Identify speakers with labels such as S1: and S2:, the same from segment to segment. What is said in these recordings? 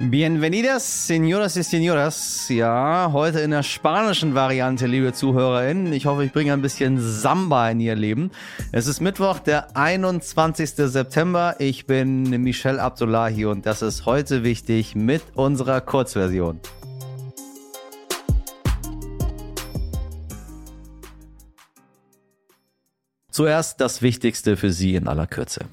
S1: Bienvenidas, señoras y señoras. Ja, heute in der spanischen Variante, liebe ZuhörerInnen. Ich hoffe, ich bringe ein bisschen Samba in Ihr Leben. Es ist Mittwoch, der 21. September. Ich bin Michelle Abdullahi und das ist heute wichtig mit unserer Kurzversion. Zuerst das Wichtigste für Sie in aller Kürze.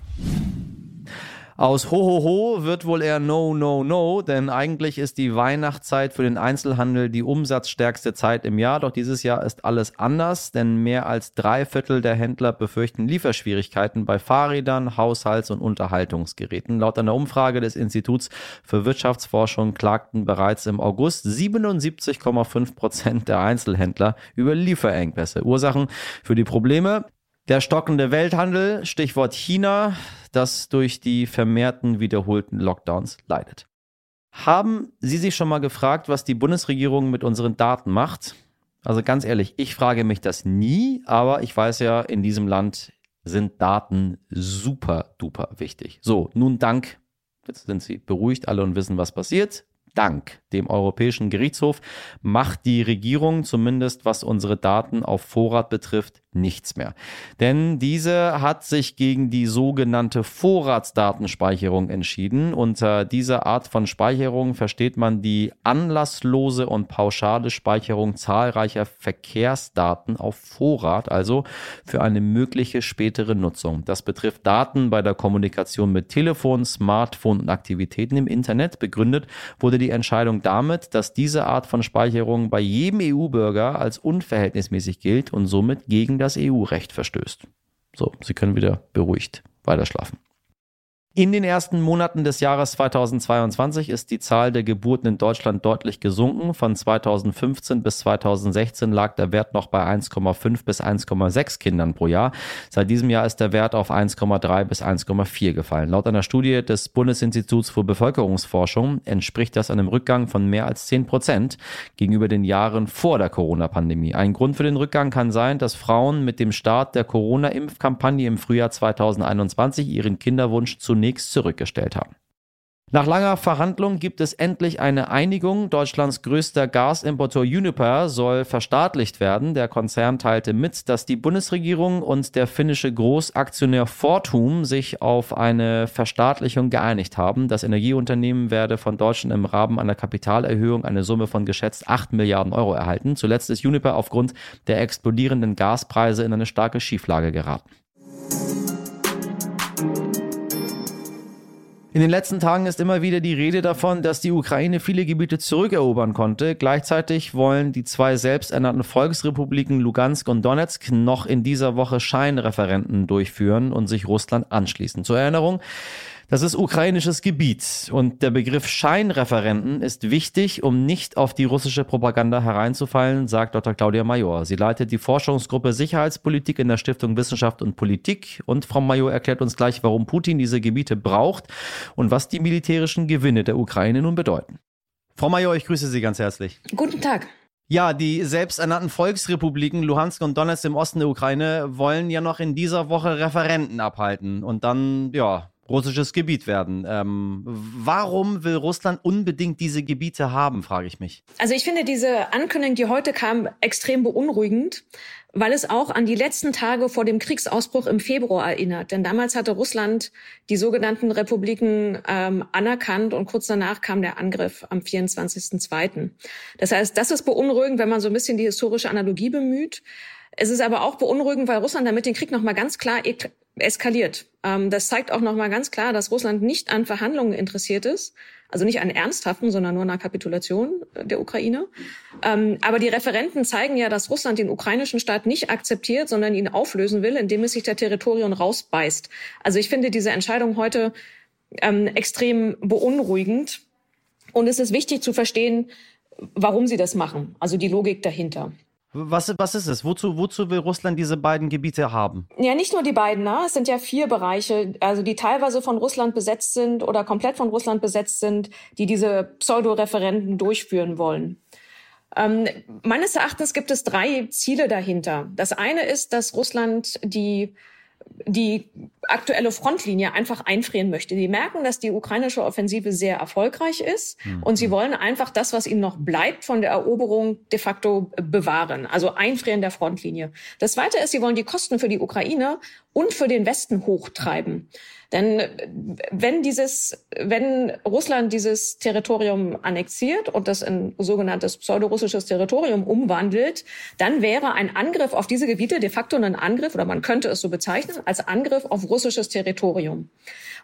S1: Aus Hohoho wird wohl eher No, No, No, denn eigentlich ist die Weihnachtszeit für den Einzelhandel die umsatzstärkste Zeit im Jahr. Doch dieses Jahr ist alles anders, denn mehr als drei Viertel der Händler befürchten Lieferschwierigkeiten bei Fahrrädern, Haushalts- und Unterhaltungsgeräten. Laut einer Umfrage des Instituts für Wirtschaftsforschung klagten bereits im August 77,5 Prozent der Einzelhändler über Lieferengpässe. Ursachen für die Probleme der stockende Welthandel, Stichwort China, das durch die vermehrten wiederholten Lockdowns leidet. Haben Sie sich schon mal gefragt, was die Bundesregierung mit unseren Daten macht? Also ganz ehrlich, ich frage mich das nie, aber ich weiß ja, in diesem Land sind Daten super duper wichtig. So, nun Dank. Jetzt sind Sie beruhigt alle und wissen, was passiert. Dank dem Europäischen Gerichtshof macht die Regierung zumindest, was unsere Daten auf Vorrat betrifft, nichts mehr. Denn diese hat sich gegen die sogenannte Vorratsdatenspeicherung entschieden. Unter dieser Art von Speicherung versteht man die anlasslose und pauschale Speicherung zahlreicher Verkehrsdaten auf Vorrat, also für eine mögliche spätere Nutzung. Das betrifft Daten bei der Kommunikation mit Telefon, Smartphone und Aktivitäten im Internet. Begründet wurde die Entscheidung damit, dass diese Art von Speicherung bei jedem EU-Bürger als unverhältnismäßig gilt und somit gegen das EU-Recht verstößt. So, Sie können wieder beruhigt weiterschlafen. In den ersten Monaten des Jahres 2022 ist die Zahl der Geburten in Deutschland deutlich gesunken. Von 2015 bis 2016 lag der Wert noch bei 1,5 bis 1,6 Kindern pro Jahr. Seit diesem Jahr ist der Wert auf 1,3 bis 1,4 gefallen. Laut einer Studie des Bundesinstituts für Bevölkerungsforschung entspricht das einem Rückgang von mehr als 10 Prozent gegenüber den Jahren vor der Corona-Pandemie. Ein Grund für den Rückgang kann sein, dass Frauen mit dem Start der Corona-Impfkampagne im Frühjahr 2021 ihren Kinderwunsch zunächst zunächst zurückgestellt haben. Nach langer Verhandlung gibt es endlich eine Einigung. Deutschlands größter Gasimporteur Uniper soll verstaatlicht werden. Der Konzern teilte mit, dass die Bundesregierung und der finnische Großaktionär Fortum sich auf eine Verstaatlichung geeinigt haben. Das Energieunternehmen werde von Deutschen im Rahmen einer Kapitalerhöhung eine Summe von geschätzt 8 Milliarden Euro erhalten. Zuletzt ist Uniper aufgrund der explodierenden Gaspreise in eine starke Schieflage geraten. In den letzten Tagen ist immer wieder die Rede davon, dass die Ukraine viele Gebiete zurückerobern konnte. Gleichzeitig wollen die zwei selbsternannten Volksrepubliken Lugansk und Donetsk noch in dieser Woche Scheinreferenten durchführen und sich Russland anschließen. Zur Erinnerung, das ist ukrainisches Gebiet und der Begriff Scheinreferenten ist wichtig, um nicht auf die russische Propaganda hereinzufallen, sagt Dr. Claudia Major. Sie leitet die Forschungsgruppe Sicherheitspolitik in der Stiftung Wissenschaft und Politik und Frau Major erklärt uns gleich, warum Putin diese Gebiete braucht und was die militärischen Gewinne der Ukraine nun bedeuten. Frau Major, ich grüße Sie ganz herzlich.
S2: Guten Tag.
S1: Ja, die selbsternannten Volksrepubliken Luhansk und Donetsk im Osten der Ukraine wollen ja noch in dieser Woche Referenten abhalten und dann, ja, russisches Gebiet werden. Ähm, warum will Russland unbedingt diese Gebiete haben, frage ich mich.
S2: Also ich finde diese Ankündigung, die heute kam, extrem beunruhigend, weil es auch an die letzten Tage vor dem Kriegsausbruch im Februar erinnert. Denn damals hatte Russland die sogenannten Republiken ähm, anerkannt und kurz danach kam der Angriff am 24.02. Das heißt, das ist beunruhigend, wenn man so ein bisschen die historische Analogie bemüht. Es ist aber auch beunruhigend, weil Russland damit den Krieg nochmal ganz klar eskaliert. Ähm, das zeigt auch nochmal ganz klar, dass Russland nicht an Verhandlungen interessiert ist. Also nicht an ernsthaften, sondern nur an einer Kapitulation der Ukraine. Ähm, aber die Referenten zeigen ja, dass Russland den ukrainischen Staat nicht akzeptiert, sondern ihn auflösen will, indem es sich der Territorien rausbeißt. Also ich finde diese Entscheidung heute ähm, extrem beunruhigend. Und es ist wichtig zu verstehen, warum sie das machen. Also die Logik dahinter.
S1: Was, was ist es? Wozu, wozu will Russland diese beiden Gebiete haben?
S2: Ja, nicht nur die beiden. Ne? Es sind ja vier Bereiche, also die teilweise von Russland besetzt sind oder komplett von Russland besetzt sind, die diese Pseudo-Referenden durchführen wollen. Ähm, meines Erachtens gibt es drei Ziele dahinter. Das eine ist, dass Russland die die aktuelle Frontlinie einfach einfrieren möchte. Die merken, dass die ukrainische Offensive sehr erfolgreich ist mhm. und sie wollen einfach das, was ihnen noch bleibt von der Eroberung de facto bewahren, also einfrieren der Frontlinie. Das Zweite ist, sie wollen die Kosten für die Ukraine und für den Westen hochtreiben. Denn wenn dieses, wenn Russland dieses Territorium annexiert und das in sogenanntes pseudorussisches Territorium umwandelt, dann wäre ein Angriff auf diese Gebiete de facto ein Angriff, oder man könnte es so bezeichnen, als Angriff auf russisches Territorium.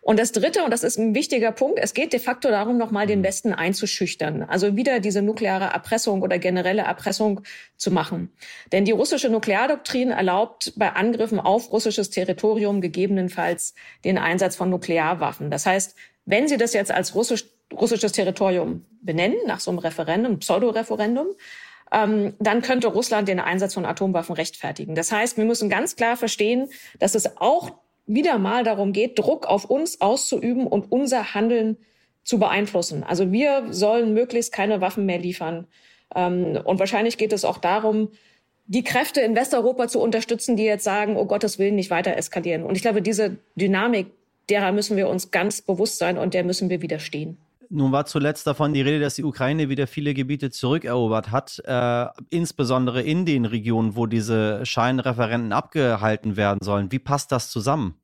S2: Und das Dritte, und das ist ein wichtiger Punkt, es geht de facto darum, nochmal den Westen einzuschüchtern. Also wieder diese nukleare Erpressung oder generelle Erpressung zu machen. Denn die russische Nukleardoktrin erlaubt bei Angriffen auf russisches Territorium gegebenenfalls den Einsatz von Nuklearwaffen. Das heißt, wenn Sie das jetzt als russisch, russisches Territorium benennen, nach so einem Referendum, Pseudo-Referendum, ähm, dann könnte Russland den Einsatz von Atomwaffen rechtfertigen. Das heißt, wir müssen ganz klar verstehen, dass es auch wieder mal darum geht, Druck auf uns auszuüben und unser Handeln zu beeinflussen. Also wir sollen möglichst keine Waffen mehr liefern. Ähm, und wahrscheinlich geht es auch darum, die Kräfte in Westeuropa zu unterstützen, die jetzt sagen, oh Gottes Willen, nicht weiter eskalieren. Und ich glaube, diese Dynamik, derer müssen wir uns ganz bewusst sein und der müssen wir widerstehen.
S1: Nun war zuletzt davon die Rede, dass die Ukraine wieder viele Gebiete zurückerobert hat, äh, insbesondere in den Regionen, wo diese Scheinreferenten abgehalten werden sollen. Wie passt das zusammen?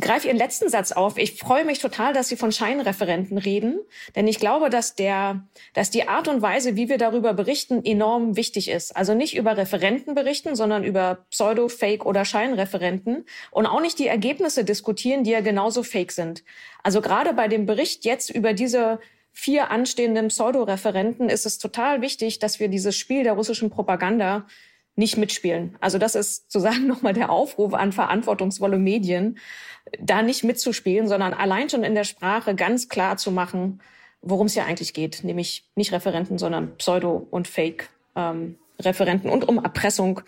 S2: Greife Ihren letzten Satz auf. Ich freue mich total, dass Sie von Scheinreferenten reden, denn ich glaube, dass der, dass die Art und Weise, wie wir darüber berichten, enorm wichtig ist. Also nicht über Referenten berichten, sondern über Pseudo, Fake oder Scheinreferenten und auch nicht die Ergebnisse diskutieren, die ja genauso fake sind. Also gerade bei dem Bericht jetzt über diese vier anstehenden Pseudo-Referenten ist es total wichtig, dass wir dieses Spiel der russischen Propaganda nicht mitspielen. Also das ist sozusagen nochmal der Aufruf an verantwortungsvolle Medien, da nicht mitzuspielen, sondern allein schon in der Sprache ganz klar zu machen, worum es ja eigentlich geht, nämlich nicht Referenten, sondern Pseudo- und Fake-Referenten ähm, und um Erpressung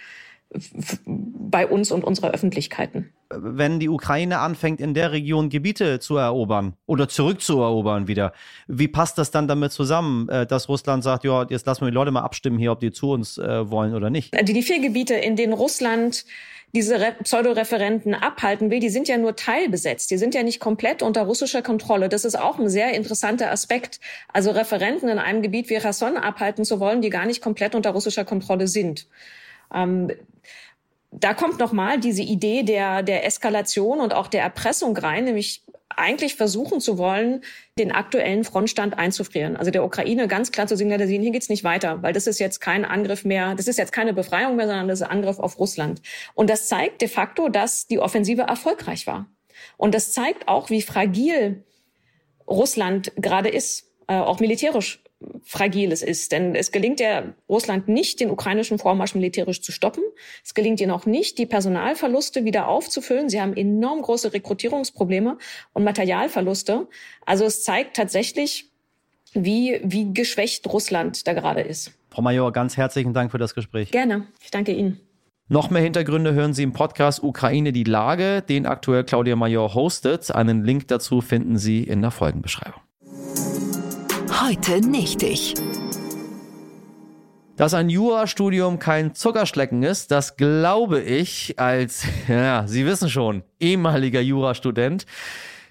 S2: bei uns und unserer Öffentlichkeiten.
S1: Wenn die Ukraine anfängt, in der Region Gebiete zu erobern oder zurückzuerobern wieder, wie passt das dann damit zusammen, äh, dass Russland sagt, ja, jetzt lassen wir die Leute mal abstimmen hier, ob die zu uns äh, wollen oder nicht?
S2: Die, die vier Gebiete, in denen Russland diese Pseudoreferenten abhalten will, die sind ja nur teilbesetzt. Die sind ja nicht komplett unter russischer Kontrolle. Das ist auch ein sehr interessanter Aspekt. Also Referenten in einem Gebiet wie Rasson abhalten zu wollen, die gar nicht komplett unter russischer Kontrolle sind. Ähm, da kommt nochmal diese Idee der, der Eskalation und auch der Erpressung rein, nämlich eigentlich versuchen zu wollen, den aktuellen Frontstand einzufrieren. Also der Ukraine ganz klar zu signalisieren, hier geht's nicht weiter, weil das ist jetzt kein Angriff mehr, das ist jetzt keine Befreiung mehr, sondern das ist ein Angriff auf Russland. Und das zeigt de facto, dass die Offensive erfolgreich war. Und das zeigt auch, wie fragil Russland gerade ist, äh, auch militärisch fragil es ist. Denn es gelingt ja Russland nicht, den ukrainischen Vormarsch militärisch zu stoppen. Es gelingt ihnen auch nicht, die Personalverluste wieder aufzufüllen. Sie haben enorm große Rekrutierungsprobleme und Materialverluste. Also es zeigt tatsächlich, wie, wie geschwächt Russland da gerade ist.
S1: Frau Major, ganz herzlichen Dank für das Gespräch.
S2: Gerne. Ich danke Ihnen.
S1: Noch mehr Hintergründe hören Sie im Podcast Ukraine die Lage, den aktuell Claudia Major hostet. Einen Link dazu finden Sie in der Folgenbeschreibung.
S3: Heute nicht ich.
S1: Dass ein Jurastudium kein Zuckerschlecken ist, das glaube ich als, ja, Sie wissen schon, ehemaliger Jurastudent.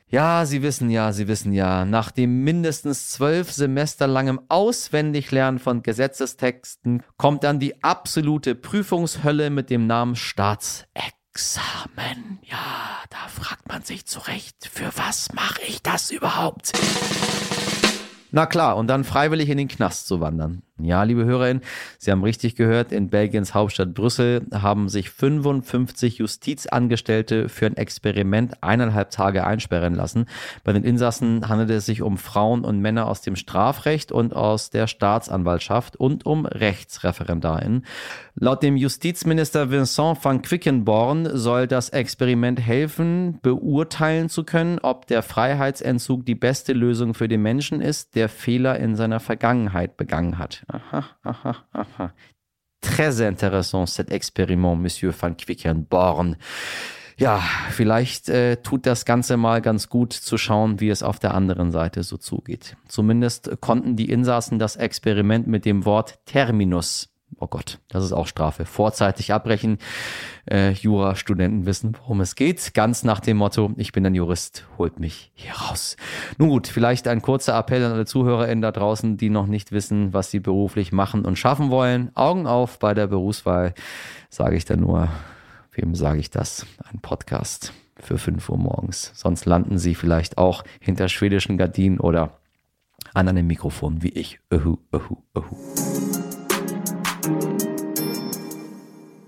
S1: Ja, Sie wissen ja, Sie wissen ja, nach dem mindestens zwölf Semester langem Auswendiglernen von Gesetzestexten kommt dann die absolute Prüfungshölle mit dem Namen Staatsexamen. Ja, da fragt man sich zurecht, für was mache ich das überhaupt? Na klar, und dann freiwillig in den Knast zu wandern. Ja, liebe Hörerinnen, Sie haben richtig gehört, in Belgiens Hauptstadt Brüssel haben sich 55 Justizangestellte für ein Experiment eineinhalb Tage einsperren lassen. Bei den Insassen handelt es sich um Frauen und Männer aus dem Strafrecht und aus der Staatsanwaltschaft und um Rechtsreferendarinnen. Laut dem Justizminister Vincent van Quickenborn soll das Experiment helfen, beurteilen zu können, ob der Freiheitsentzug die beste Lösung für den Menschen ist, der Fehler in seiner Vergangenheit begangen hat. Aha, aha, aha. Très intéressant, cet Experiment, Monsieur van Quickenborn. Ja, vielleicht äh, tut das Ganze mal ganz gut zu schauen, wie es auf der anderen Seite so zugeht. Zumindest konnten die Insassen das Experiment mit dem Wort Terminus oh Gott, das ist auch Strafe. Vorzeitig abbrechen. Äh, Jurastudenten wissen, worum es geht. Ganz nach dem Motto, ich bin ein Jurist, holt mich hier raus. Nun gut, vielleicht ein kurzer Appell an alle ZuhörerInnen da draußen, die noch nicht wissen, was sie beruflich machen und schaffen wollen. Augen auf bei der Berufswahl, sage ich da nur. Wem sage ich das? Ein Podcast für 5 Uhr morgens. Sonst landen sie vielleicht auch hinter schwedischen Gardinen oder an einem Mikrofon wie ich. Uhu, uhu, uhu.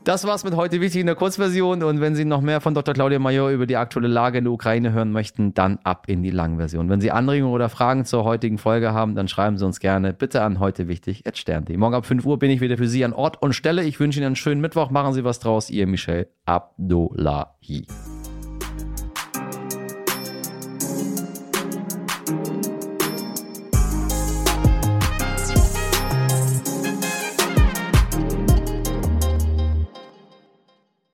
S1: Das war's mit heute wichtig in der Kurzversion. Und wenn Sie noch mehr von Dr. Claudia Major über die aktuelle Lage in der Ukraine hören möchten, dann ab in die Langversion. Wenn Sie Anregungen oder Fragen zur heutigen Folge haben, dann schreiben Sie uns gerne bitte an heute wichtig stern.de. Morgen ab 5 Uhr bin ich wieder für Sie an Ort und Stelle. Ich wünsche Ihnen einen schönen Mittwoch. Machen Sie was draus. Ihr Michel Abdullahi.